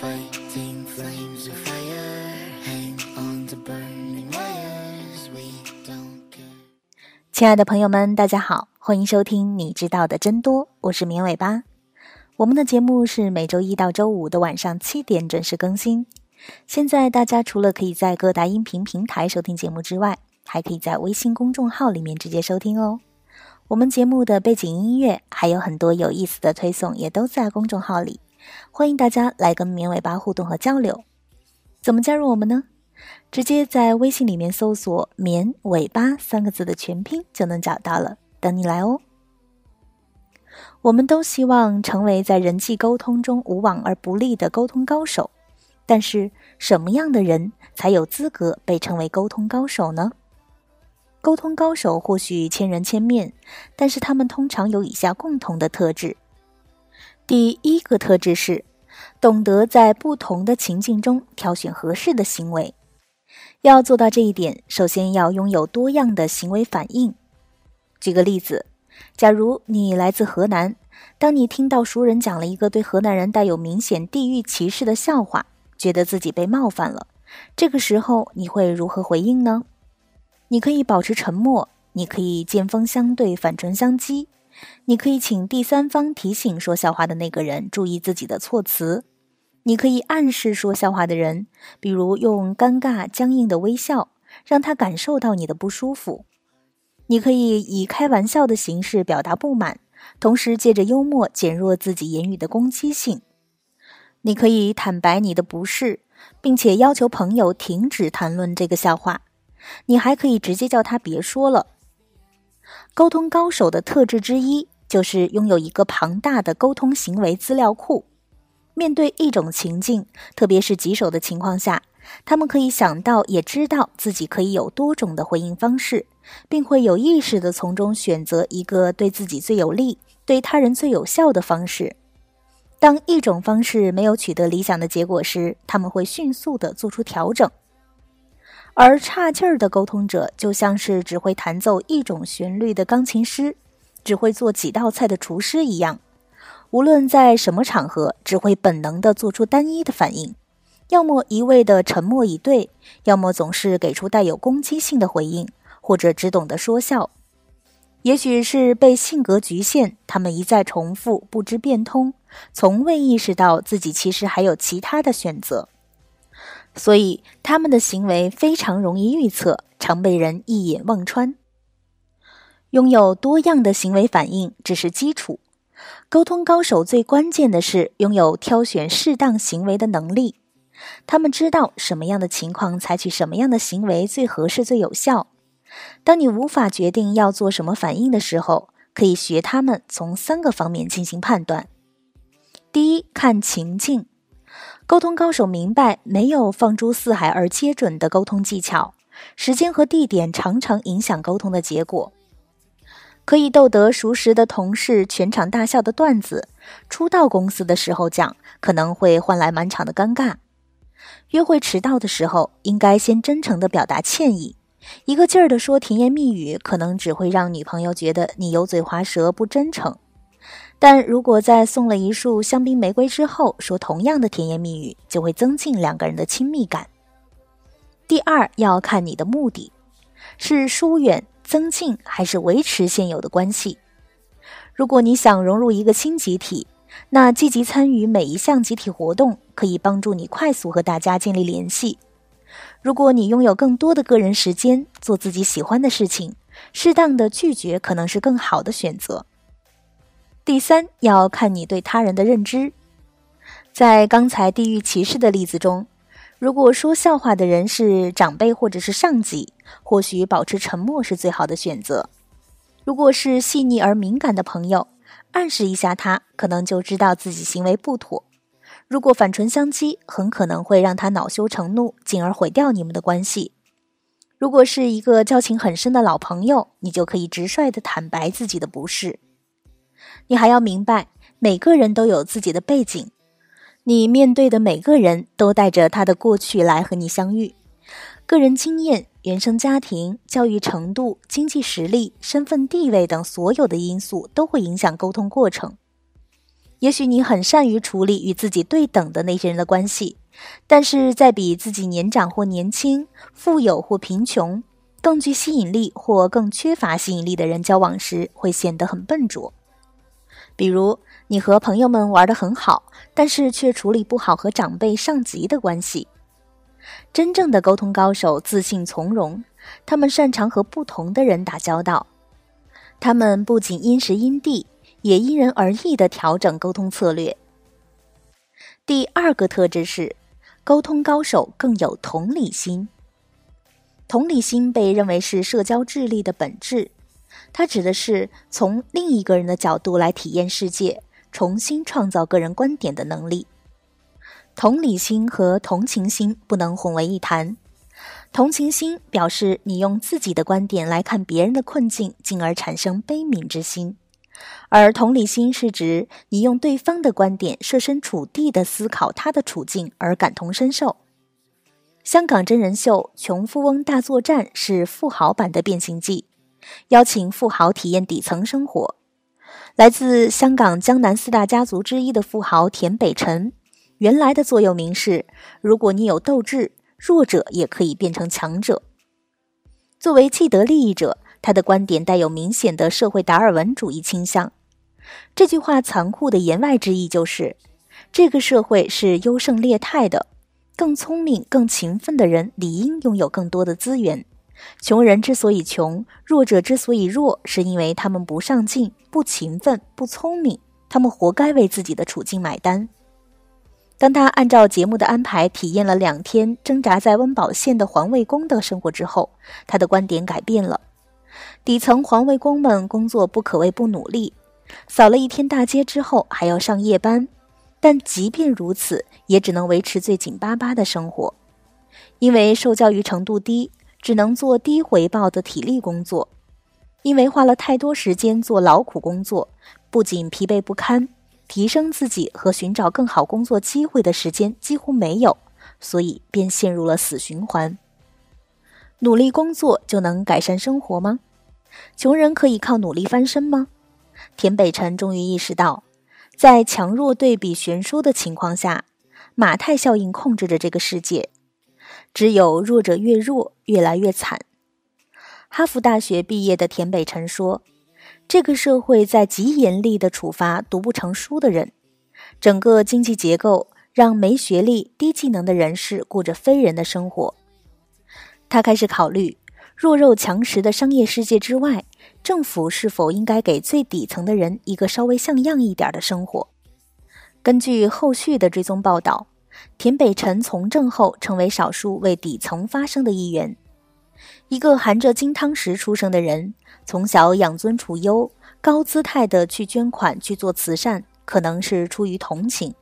fighting flames of fire. Hang on the burning wires. We don't care. 亲爱的朋友们，大家好，欢迎收听《你知道的真多》，我是绵尾巴。我们的节目是每周一到周五的晚上七点准时更新。现在大家除了可以在各大音频平台收听节目之外，还可以在微信公众号里面直接收听哦。我们节目的背景音乐还有很多有意思的推送，也都在公众号里，欢迎大家来跟绵尾巴互动和交流。怎么加入我们呢？直接在微信里面搜索“绵尾巴”三个字的全拼就能找到了，等你来哦。我们都希望成为在人际沟通中无往而不利的沟通高手，但是什么样的人才有资格被称为沟通高手呢？沟通高手或许千人千面，但是他们通常有以下共同的特质。第一个特质是懂得在不同的情境中挑选合适的行为。要做到这一点，首先要拥有多样的行为反应。举个例子。假如你来自河南，当你听到熟人讲了一个对河南人带有明显地域歧视的笑话，觉得自己被冒犯了，这个时候你会如何回应呢？你可以保持沉默，你可以针锋相对、反唇相讥，你可以请第三方提醒说笑话的那个人注意自己的措辞，你可以暗示说笑话的人，比如用尴尬僵硬的微笑，让他感受到你的不舒服。你可以以开玩笑的形式表达不满，同时借着幽默减弱自己言语的攻击性。你可以坦白你的不适，并且要求朋友停止谈论这个笑话。你还可以直接叫他别说了。沟通高手的特质之一就是拥有一个庞大的沟通行为资料库。面对一种情境，特别是棘手的情况下，他们可以想到，也知道自己可以有多种的回应方式。并会有意识地从中选择一个对自己最有利、对他人最有效的方式。当一种方式没有取得理想的结果时，他们会迅速地做出调整。而差劲儿的沟通者就像是只会弹奏一种旋律的钢琴师，只会做几道菜的厨师一样，无论在什么场合，只会本能地做出单一的反应，要么一味地沉默以对，要么总是给出带有攻击性的回应。或者只懂得说笑，也许是被性格局限，他们一再重复，不知变通，从未意识到自己其实还有其他的选择，所以他们的行为非常容易预测，常被人一眼望穿。拥有多样的行为反应只是基础，沟通高手最关键的是拥有挑选适当行为的能力，他们知道什么样的情况采取什么样的行为最合适、最有效。当你无法决定要做什么反应的时候，可以学他们从三个方面进行判断。第一，看情境。沟通高手明白，没有放诸四海而皆准的沟通技巧，时间和地点常常影响沟通的结果。可以逗得熟识的同事全场大笑的段子，初到公司的时候讲，可能会换来满场的尴尬。约会迟到的时候，应该先真诚地表达歉意。一个劲儿地说甜言蜜语，可能只会让女朋友觉得你油嘴滑舌、不真诚。但如果在送了一束香槟玫瑰之后，说同样的甜言蜜语，就会增进两个人的亲密感。第二，要看你的目的，是疏远、增进还是维持现有的关系。如果你想融入一个新集体，那积极参与每一项集体活动，可以帮助你快速和大家建立联系。如果你拥有更多的个人时间，做自己喜欢的事情，适当的拒绝可能是更好的选择。第三，要看你对他人的认知。在刚才地域歧视的例子中，如果说笑话的人是长辈或者是上级，或许保持沉默是最好的选择。如果是细腻而敏感的朋友，暗示一下他，可能就知道自己行为不妥。如果反唇相讥，很可能会让他恼羞成怒，进而毁掉你们的关系。如果是一个交情很深的老朋友，你就可以直率的坦白自己的不是。你还要明白，每个人都有自己的背景，你面对的每个人都带着他的过去来和你相遇。个人经验、原生家庭、教育程度、经济实力、身份地位等所有的因素都会影响沟通过程。也许你很善于处理与自己对等的那些人的关系，但是在比自己年长或年轻、富有或贫穷、更具吸引力或更缺乏吸引力的人交往时，会显得很笨拙。比如，你和朋友们玩得很好，但是却处理不好和长辈、上级的关系。真正的沟通高手自信从容，他们擅长和不同的人打交道，他们不仅因时因地。也因人而异的调整沟通策略。第二个特质是，沟通高手更有同理心。同理心被认为是社交智力的本质，它指的是从另一个人的角度来体验世界，重新创造个人观点的能力。同理心和同情心不能混为一谈。同情心表示你用自己的观点来看别人的困境，进而产生悲悯之心。而同理心是指你用对方的观点设身处地的思考他的处境而感同身受。香港真人秀《穷富翁大作战》是富豪版的《变形记》，邀请富豪体验底层生活。来自香港江南四大家族之一的富豪田北辰，原来的座右铭是：“如果你有斗志，弱者也可以变成强者。”作为既得利益者。他的观点带有明显的社会达尔文主义倾向。这句话残酷的言外之意就是，这个社会是优胜劣汰的，更聪明、更勤奋的人理应拥有更多的资源。穷人之所以穷，弱者之所以弱，是因为他们不上进、不勤奋、不聪明，他们活该为自己的处境买单。当他按照节目的安排体验了两天挣扎在温饱线的环卫工的生活之后，他的观点改变了。底层环卫工们工作不可谓不努力，扫了一天大街之后还要上夜班，但即便如此，也只能维持最紧巴巴的生活，因为受教育程度低，只能做低回报的体力工作，因为花了太多时间做劳苦工作，不仅疲惫不堪，提升自己和寻找更好工作机会的时间几乎没有，所以便陷入了死循环。努力工作就能改善生活吗？穷人可以靠努力翻身吗？田北辰终于意识到，在强弱对比悬殊的情况下，马太效应控制着这个世界。只有弱者越弱，越来越惨。哈佛大学毕业的田北辰说：“这个社会在极严厉地处罚读不成书的人，整个经济结构让没学历、低技能的人士过着非人的生活。”他开始考虑，弱肉强食的商业世界之外，政府是否应该给最底层的人一个稍微像样一点的生活？根据后续的追踪报道，田北辰从政后成为少数为底层发声的一员。一个含着金汤匙出生的人，从小养尊处优，高姿态的去捐款去做慈善，可能是出于同情。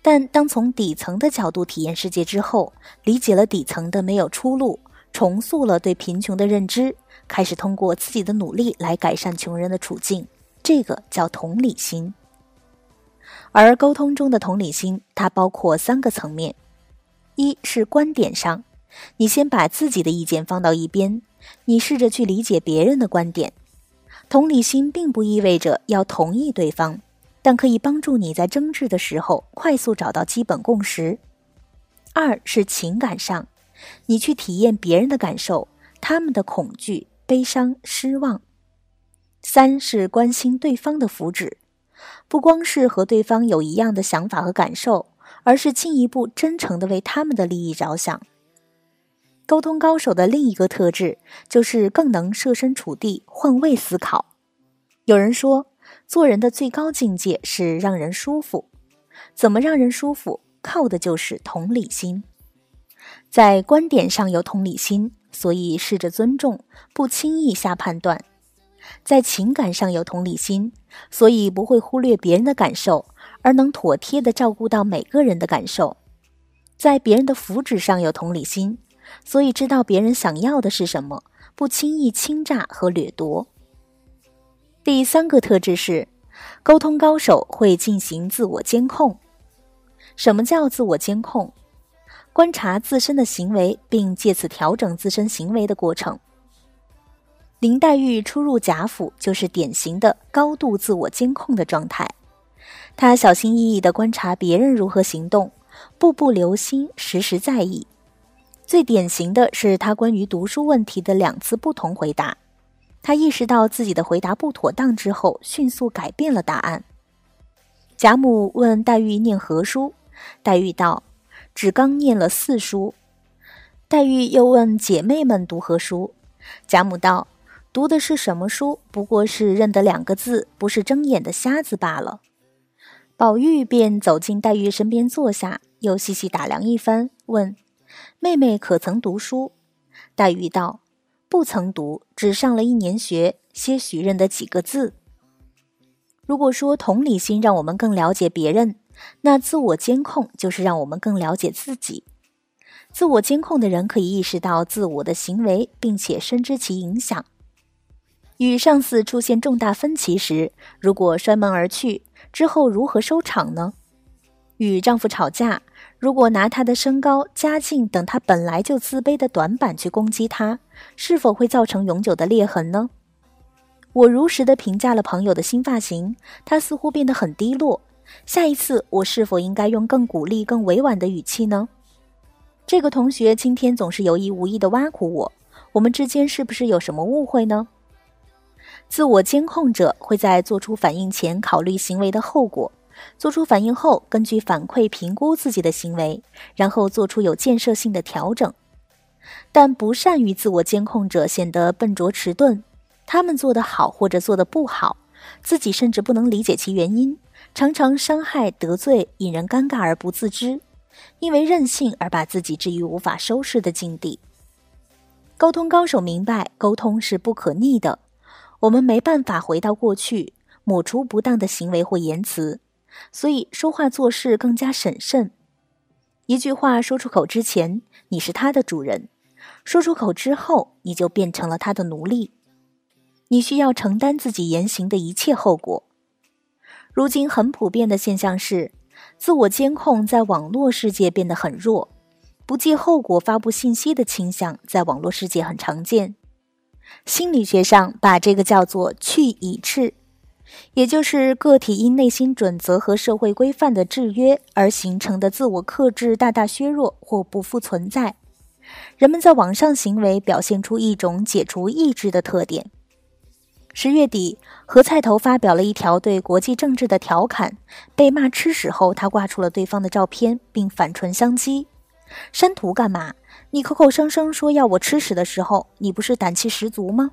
但当从底层的角度体验世界之后，理解了底层的没有出路。重塑了对贫穷的认知，开始通过自己的努力来改善穷人的处境，这个叫同理心。而沟通中的同理心，它包括三个层面：一是观点上，你先把自己的意见放到一边，你试着去理解别人的观点。同理心并不意味着要同意对方，但可以帮助你在争执的时候快速找到基本共识。二是情感上。你去体验别人的感受，他们的恐惧、悲伤、失望。三是关心对方的福祉，不光是和对方有一样的想法和感受，而是进一步真诚的为他们的利益着想。沟通高手的另一个特质就是更能设身处地、换位思考。有人说，做人的最高境界是让人舒服。怎么让人舒服？靠的就是同理心。在观点上有同理心，所以试着尊重，不轻易下判断；在情感上有同理心，所以不会忽略别人的感受，而能妥帖地照顾到每个人的感受；在别人的福祉上有同理心，所以知道别人想要的是什么，不轻易侵诈和掠夺。第三个特质是，沟通高手会进行自我监控。什么叫自我监控？观察自身的行为，并借此调整自身行为的过程。林黛玉初入贾府，就是典型的高度自我监控的状态。她小心翼翼地观察别人如何行动，步步留心，时时在意。最典型的是她关于读书问题的两次不同回答。她意识到自己的回答不妥当之后，迅速改变了答案。贾母问黛玉念何书，黛玉道：“只刚念了四书。”黛玉又问姐妹们读何书，贾母道：“读的是什么书？不过是认得两个字，不是睁眼的瞎子罢了。”宝玉便走进黛玉身边坐下，又细细打量一番，问：“妹妹可曾读书？”黛玉道：“不曾读，只上了一年学，些许认得几个字。”如果说同理心让我们更了解别人，那自我监控就是让我们更了解自己。自我监控的人可以意识到自我的行为，并且深知其影响。与上司出现重大分歧时，如果摔门而去，之后如何收场呢？与丈夫吵架，如果拿他的身高、家境等他本来就自卑的短板去攻击他，是否会造成永久的裂痕呢？我如实的评价了朋友的新发型，他似乎变得很低落。下一次，我是否应该用更鼓励、更委婉的语气呢？这个同学今天总是有意无意的挖苦我，我们之间是不是有什么误会呢？自我监控者会在做出反应前考虑行为的后果，做出反应后根据反馈评估自己的行为，然后做出有建设性的调整。但不善于自我监控者显得笨拙迟钝，他们做得好或者做得不好，自己甚至不能理解其原因，常常伤害得罪，引人尴尬而不自知。因为任性而把自己置于无法收拾的境地。沟通高手明白，沟通是不可逆的，我们没办法回到过去，抹除不当的行为或言辞，所以说话做事更加审慎。一句话说出口之前，你是他的主人；说出口之后，你就变成了他的奴隶。你需要承担自己言行的一切后果。如今很普遍的现象是。自我监控在网络世界变得很弱，不计后果发布信息的倾向在网络世界很常见。心理学上把这个叫做去乙斥，也就是个体因内心准则和社会规范的制约而形成的自我克制大大削弱或不复存在。人们在网上行为表现出一种解除意志的特点。十月底，何菜头发表了一条对国际政治的调侃，被骂吃屎后，他挂出了对方的照片，并反唇相讥：“删图干嘛？你口口声声说要我吃屎的时候，你不是胆气十足吗？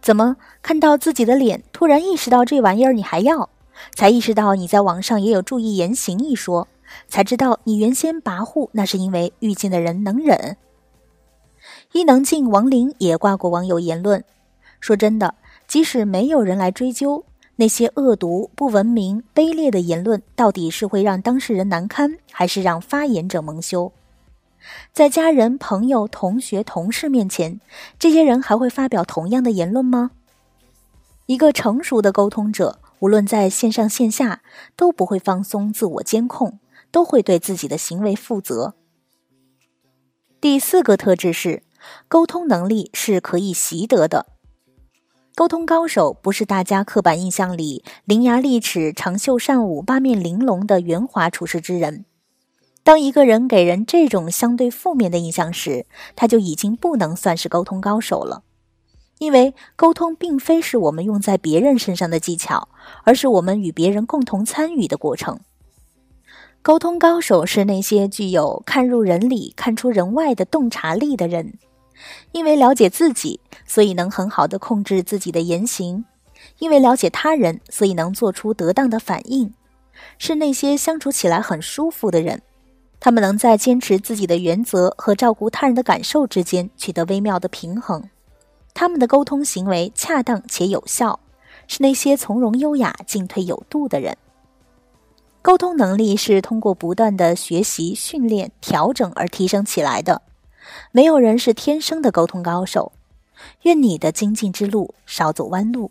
怎么看到自己的脸，突然意识到这玩意儿你还要？才意识到你在网上也有注意言行一说，才知道你原先跋扈，那是因为遇见的人能忍。”伊能静、王林也挂过网友言论，说真的。即使没有人来追究那些恶毒、不文明、卑劣的言论，到底是会让当事人难堪，还是让发言者蒙羞？在家人、朋友、同学、同事面前，这些人还会发表同样的言论吗？一个成熟的沟通者，无论在线上线下，都不会放松自我监控，都会对自己的行为负责。第四个特质是，沟通能力是可以习得的。沟通高手不是大家刻板印象里伶牙俐齿、长袖善舞、八面玲珑的圆滑处事之人。当一个人给人这种相对负面的印象时，他就已经不能算是沟通高手了。因为沟通并非是我们用在别人身上的技巧，而是我们与别人共同参与的过程。沟通高手是那些具有看入人里、看出人外的洞察力的人。因为了解自己，所以能很好的控制自己的言行；因为了解他人，所以能做出得当的反应。是那些相处起来很舒服的人，他们能在坚持自己的原则和照顾他人的感受之间取得微妙的平衡。他们的沟通行为恰当且有效，是那些从容优雅、进退有度的人。沟通能力是通过不断的学习、训练、调整而提升起来的。没有人是天生的沟通高手，愿你的精进之路少走弯路。